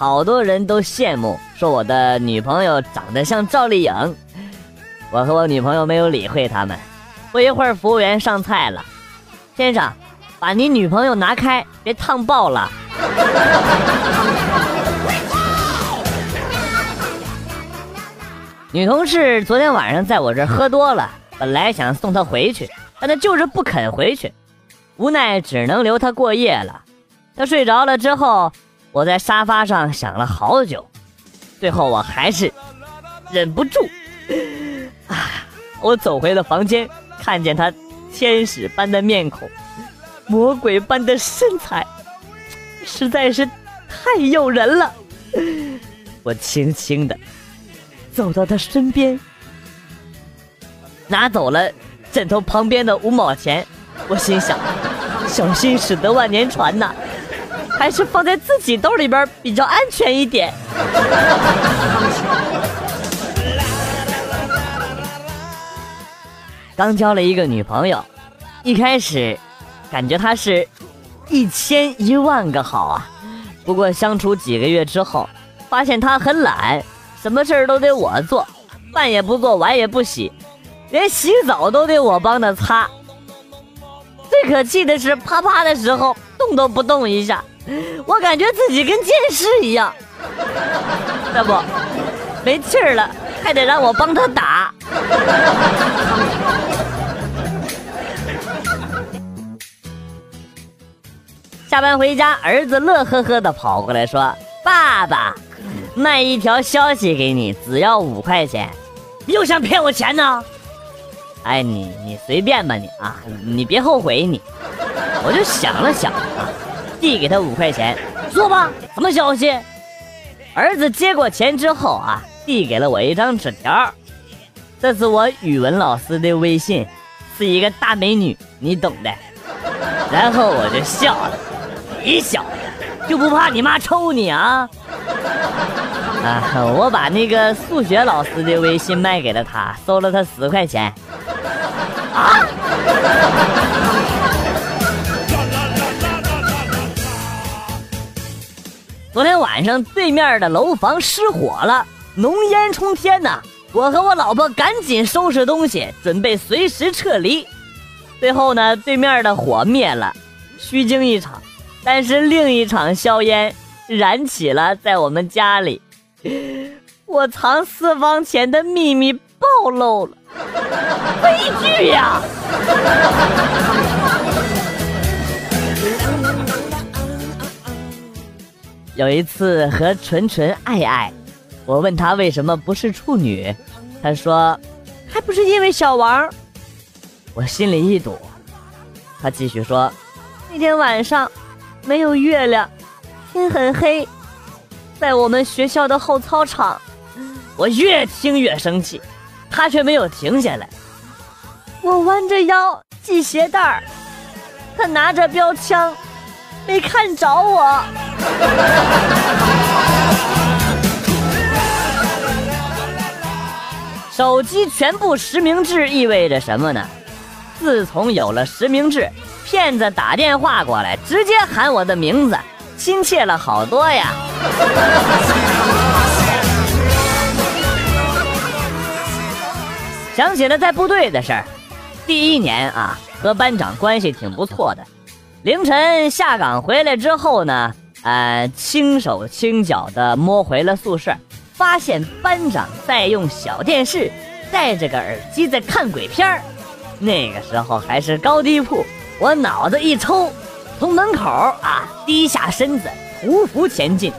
好多人都羡慕，说我的女朋友长得像赵丽颖。我和我女朋友没有理会他们。不一会儿，服务员上菜了，先生，把你女朋友拿开，别烫爆了。女同事昨天晚上在我这儿喝多了，本来想送她回去，但她就是不肯回去。无奈只能留她过夜了。她睡着了之后，我在沙发上想了好久，最后我还是忍不住，啊！我走回了房间，看见他天使般的面孔，魔鬼般的身材，实在是太诱人了。我轻轻的走到他身边，拿走了枕头旁边的五毛钱。我心想，小心驶得万年船呐，还是放在自己兜里边比较安全一点。刚交了一个女朋友，一开始感觉她是一千一万个好啊，不过相处几个月之后，发现她很懒，什么事儿都得我做，饭也不做，碗也不洗，连洗澡都得我帮她擦。最可气的是，啪啪的时候动都不动一下，我感觉自己跟剑士一样。这不，没气儿了，还得让我帮他打。下班回家，儿子乐呵呵的跑过来说：“爸爸，卖一条消息给你，只要五块钱。又想骗我钱呢？”哎，你你随便吧，你啊，你别后悔你。我就想了想啊，递给他五块钱，说吧，什么消息？儿子接过钱之后啊，递给了我一张纸条，这是我语文老师的微信，是一个大美女，你懂的。然后我就笑了，你小子就不怕你妈抽你啊？啊，我把那个数学老师的微信卖给了他，收了他十块钱。啊！昨天晚上对面的楼房失火了，浓烟冲天呐！我和我老婆赶紧收拾东西，准备随时撤离。最后呢，对面的火灭了，虚惊一场。但是另一场硝烟燃起了，在我们家里，我藏私房钱的秘密暴露了。悲剧呀！有一次和纯纯爱爱，我问他为什么不是处女，他说还不是因为小王。我心里一堵。他继续说，那天晚上没有月亮，天很黑，在我们学校的后操场。我越听越生气。他却没有停下来。我弯着腰系鞋带儿，他拿着标枪，没看着我。手机全部实名制意味着什么呢？自从有了实名制，骗子打电话过来直接喊我的名字，亲切了好多呀。想起了在部队的事儿，第一年啊，和班长关系挺不错的。凌晨下岗回来之后呢，呃，轻手轻脚的摸回了宿舍，发现班长在用小电视，戴着个耳机在看鬼片儿。那个时候还是高低铺，我脑子一抽，从门口啊低下身子，匍匐前进，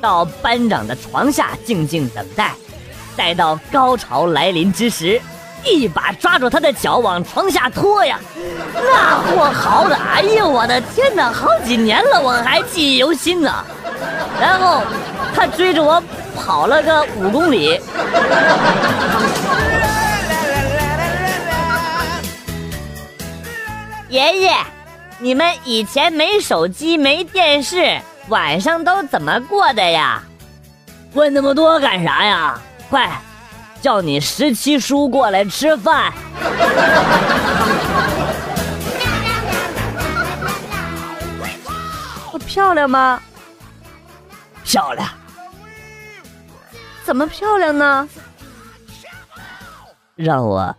到班长的床下静静等待，待到高潮来临之时。一把抓住他的脚往床下拖呀，那货嚎的，哎呦我的天哪，好几年了我还记忆犹新呢。然后他追着我跑了个五公里。爷爷，你们以前没手机没电视，晚上都怎么过的呀？问那么多干啥呀？快，叫你十七叔过来吃饭。我漂亮吗？漂亮。怎么漂亮呢？让我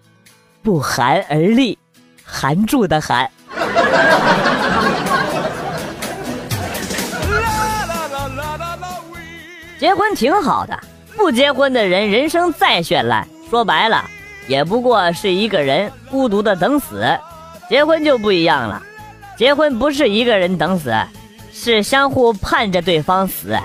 不寒而栗。含住的含。结婚挺好的，不结婚的人人生再绚烂，说白了，也不过是一个人孤独的等死。结婚就不一样了，结婚不是一个人等死，是相互盼着对方死。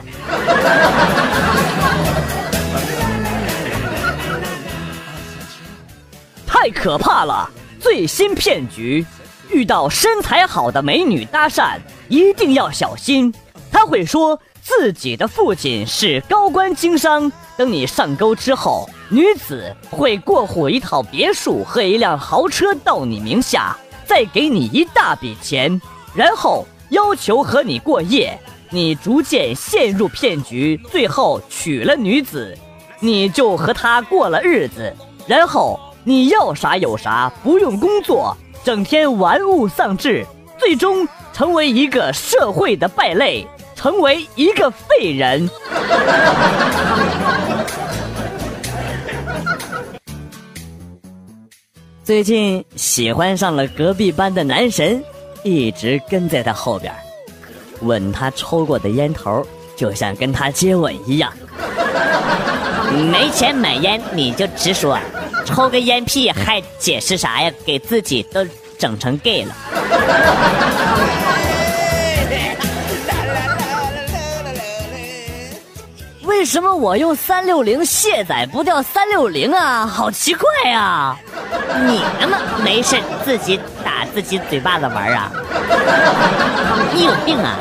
太可怕了！最新骗局，遇到身材好的美女搭讪，一定要小心。他会说自己的父亲是高官经商，等你上钩之后，女子会过户一套别墅和一辆豪车到你名下，再给你一大笔钱，然后要求和你过夜。你逐渐陷入骗局，最后娶了女子，你就和她过了日子，然后。你要啥有啥，不用工作，整天玩物丧志，最终成为一个社会的败类，成为一个废人。最近喜欢上了隔壁班的男神，一直跟在他后边，吻他抽过的烟头，就像跟他接吻一样。没钱买烟，你就直说。抽个烟屁还解释啥呀？给自己都整成 gay 了。为什么我用三六零卸载不掉三六零啊？好奇怪啊！你他妈没事自己打自己嘴巴子玩啊？你有病啊！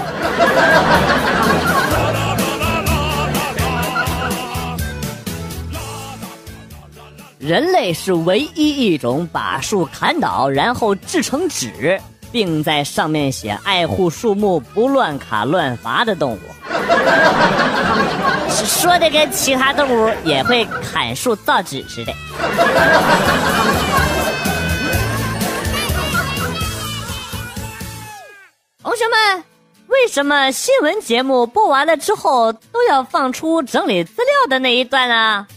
人类是唯一一种把树砍倒，然后制成纸，并在上面写“爱护树木，不乱砍乱伐”的动物。说的跟其他动物也会砍树造纸似的。同学们，为什么新闻节目播完了之后都要放出整理资料的那一段呢？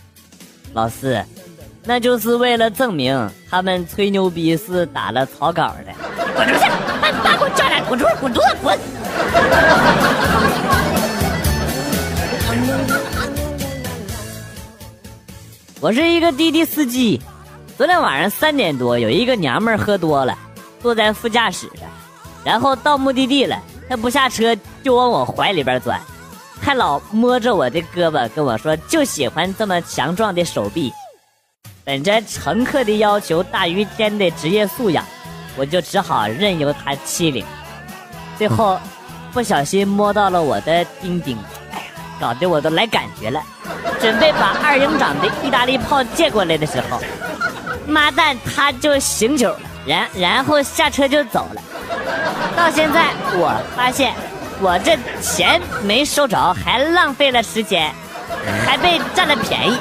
老四。那就是为了证明他们吹牛逼是打了草稿的。滚出去！把把给我叫来！滚出去！滚犊子！滚！我是一个滴滴司机。昨天晚上三点多，有一个娘们儿喝多了，坐在副驾驶上，然后到目的地了，她不下车就往我怀里边钻，还老摸着我的胳膊跟我说：“就喜欢这么强壮的手臂。”本着乘客的要求大于天的职业素养，我就只好任由他欺凌。最后，不小心摸到了我的丁丁，哎呀，搞得我都来感觉了。准备把二营长的意大利炮借过来的时候，妈蛋，他就醒酒了，然然后下车就走了。到现在，我发现我这钱没收着，还浪费了时间，还被占了便宜。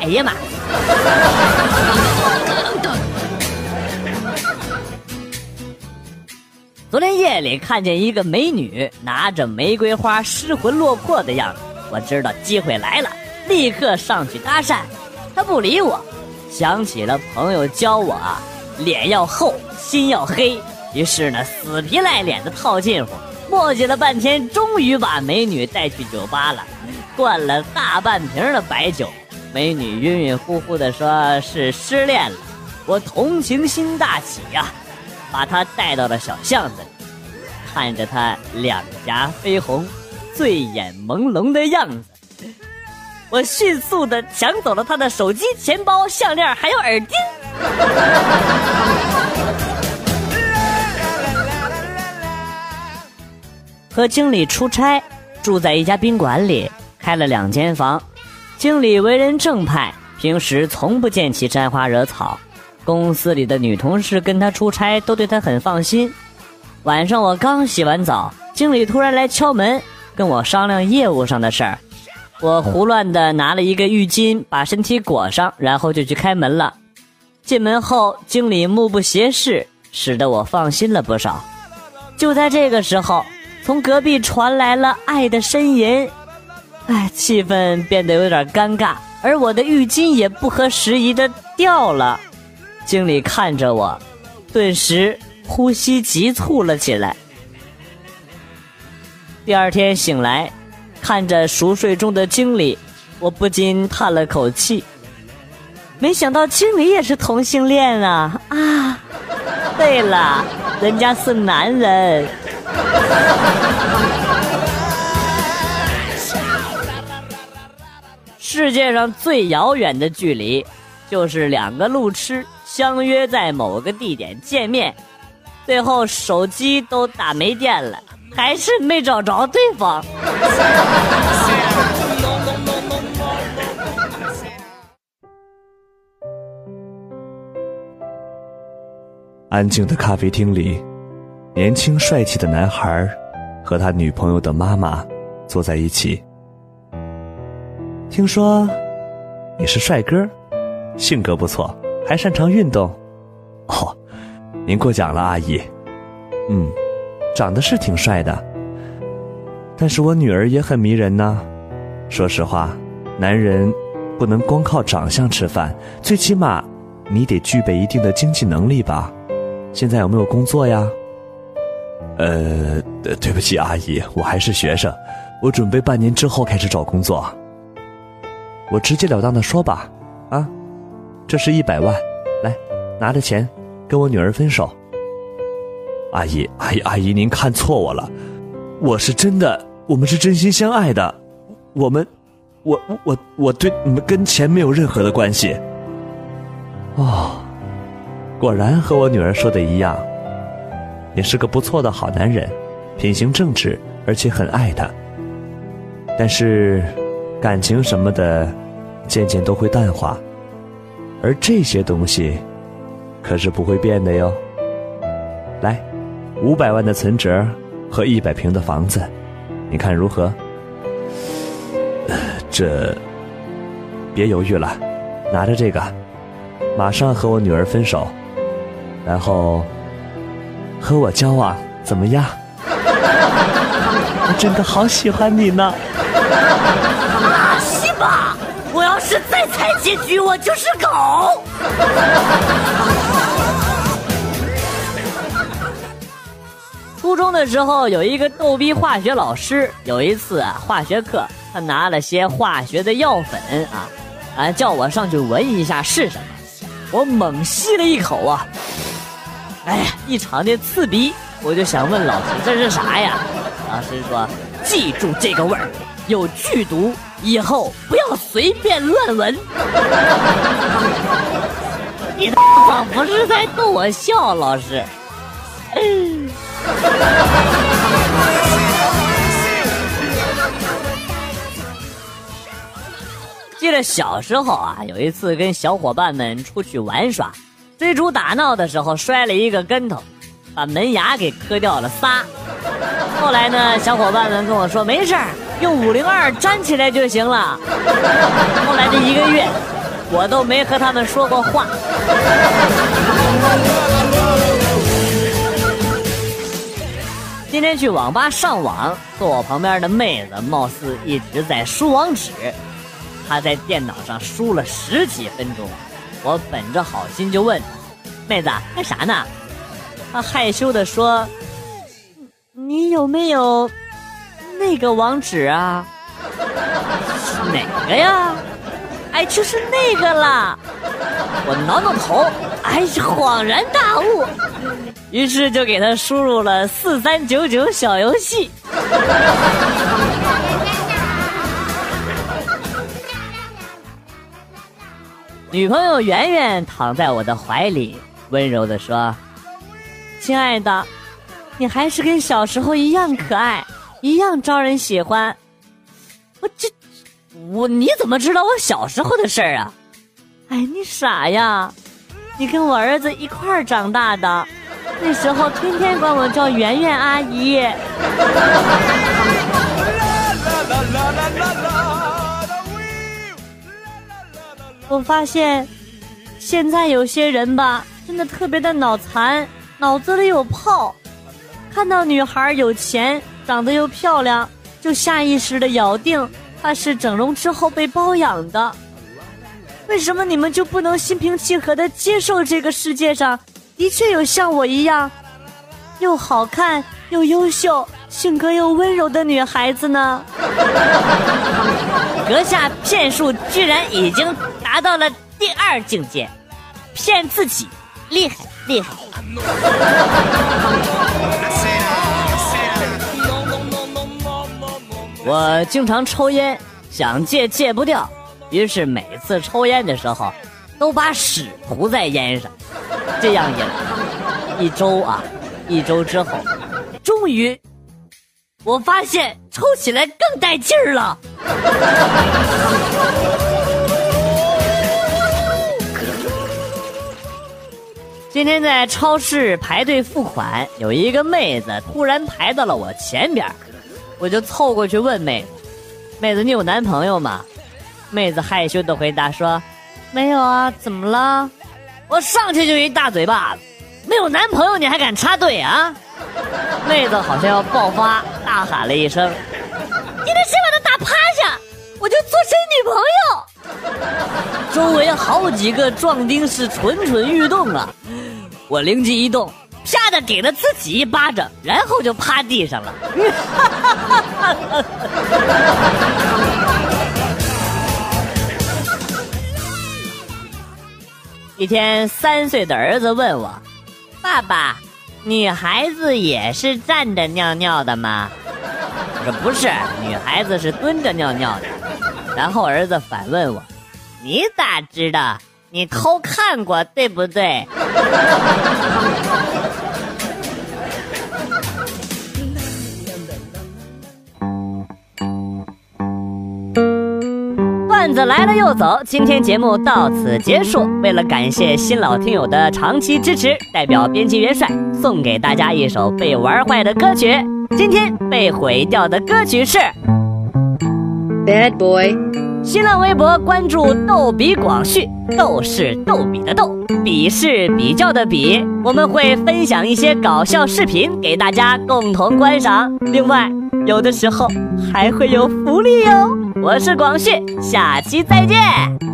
哎呀妈！昨天夜里看见一个美女拿着玫瑰花失魂落魄的样子，我知道机会来了，立刻上去搭讪。她不理我，想起了朋友教我啊，脸要厚，心要黑。于是呢，死皮赖脸的套近乎，磨叽了半天，终于把美女带去酒吧了，灌了大半瓶的白酒。美女晕晕乎乎的说：“是失恋了。”我同情心大起呀，把她带到了小巷子里，看着她两颊绯红、醉眼朦胧的样子，我迅速的抢走了他的手机、钱包、项链还有耳钉。和经理出差，住在一家宾馆里，开了两间房。经理为人正派，平时从不见其沾花惹草。公司里的女同事跟他出差都对他很放心。晚上我刚洗完澡，经理突然来敲门，跟我商量业务上的事儿。我胡乱的拿了一个浴巾，把身体裹上，然后就去开门了。进门后，经理目不斜视，使得我放心了不少。就在这个时候，从隔壁传来了爱的呻吟，哎，气氛变得有点尴尬，而我的浴巾也不合时宜的掉了。经理看着我，顿时呼吸急促了起来。第二天醒来，看着熟睡中的经理，我不禁叹了口气。没想到经理也是同性恋啊！啊，对了，人家是男人。世界上最遥远的距离，就是两个路痴。相约在某个地点见面，最后手机都打没电了，还是没找着对方。安静的咖啡厅里，年轻帅气的男孩和他女朋友的妈妈坐在一起。听说你是帅哥，性格不错。还擅长运动，哦，您过奖了，阿姨。嗯，长得是挺帅的，但是我女儿也很迷人呢。说实话，男人不能光靠长相吃饭，最起码你得具备一定的经济能力吧？现在有没有工作呀？呃，对不起，阿姨，我还是学生，我准备半年之后开始找工作。我直截了当的说吧，啊。这是一百万，来，拿着钱，跟我女儿分手。阿姨，阿姨，阿姨，您看错我了，我是真的，我们是真心相爱的，我们，我我我对你们跟钱没有任何的关系。哦，果然和我女儿说的一样，你是个不错的好男人，品行正直，而且很爱她。但是，感情什么的，渐渐都会淡化。而这些东西，可是不会变的哟。来，五百万的存折和一百平的房子，你看如何？这，别犹豫了，拿着这个，马上和我女儿分手，然后和我交往，怎么样？我真的好喜欢你呢。啊，西吧。我要是再猜结局，我就是狗。中的时候，有一个逗逼化学老师。有一次啊，化学课，他拿了些化学的药粉啊，啊，叫我上去闻一下是什么。我猛吸了一口啊，哎呀，异常的刺鼻。我就想问老师这是啥呀？老师说：“记住这个味儿，有剧毒。”以后不要随便乱闻。你仿佛是在逗我笑，老师。嗯记得小时候啊，有一次跟小伙伴们出去玩耍，追逐打闹的时候摔了一个跟头，把门牙给磕掉了仨。后来呢，小伙伴们跟我说没事儿。用五零二粘起来就行了。后来的一个月，我都没和他们说过话。今天去网吧上网，坐我旁边的妹子貌似一直在输网址，她在电脑上输了十几分钟。我本着好心就问妹子干啥呢？她害羞的说：“你有没有？”那个网址啊，哪个呀？哎，就是那个啦。我挠挠头，哎，恍然大悟，于是就给他输入了四三九九小游戏。女朋友圆圆躺在我的怀里，温柔的说：“亲爱的，你还是跟小时候一样可爱。”一样招人喜欢，我这我你怎么知道我小时候的事儿啊？哎，你傻呀！你跟我儿子一块儿长大的，那时候天天管我叫圆圆阿姨。我发现，现在有些人吧，真的特别的脑残，脑子里有泡，看到女孩有钱，长得又漂亮，就下意识的咬定她是整容之后被包养的。为什么你们就不能心平气和的接受这个世界上的确有像我一样，又好看又优秀、性格又温柔的女孩子呢？阁下骗术居然已经达到了第二境界，骗自己，厉害厉害！我经常抽烟，想戒戒不掉，于是每次抽烟的时候，都把屎涂在烟上，这样一来，一周啊，一周之后，终于，我发现抽起来更带劲儿了。今天在超市排队付款，有一个妹子突然排到了我前边，我就凑过去问妹：“妹子，你有男朋友吗？”妹子害羞的回答说：“没有啊，怎么了？”我上去就一大嘴巴子：“没有男朋友你还敢插队啊？”妹子好像要爆发，大喊了一声：“你得先把他打趴下，我就做谁女朋友。”周围好几个壮丁是蠢蠢欲动啊！我灵机一动，给了自己一巴掌，然后就趴地上了。一天，三岁的儿子问我：“爸爸，女孩子也是站着尿尿的吗？”我说：“不是，女孩子是蹲着尿尿的。”然后儿子反问我：“你咋知道？你偷看过对不对？”段子来了又走，今天节目到此结束。为了感谢新老听友的长期支持，代表编辑元帅送给大家一首被玩坏的歌曲。今天被毁掉的歌曲是《Bad Boy》。新浪微博关注“逗比广旭”，逗是逗比的逗，比是比较的比。我们会分享一些搞笑视频给大家共同观赏。另外，有的时候还会有福利哟。我是广旭，下期再见。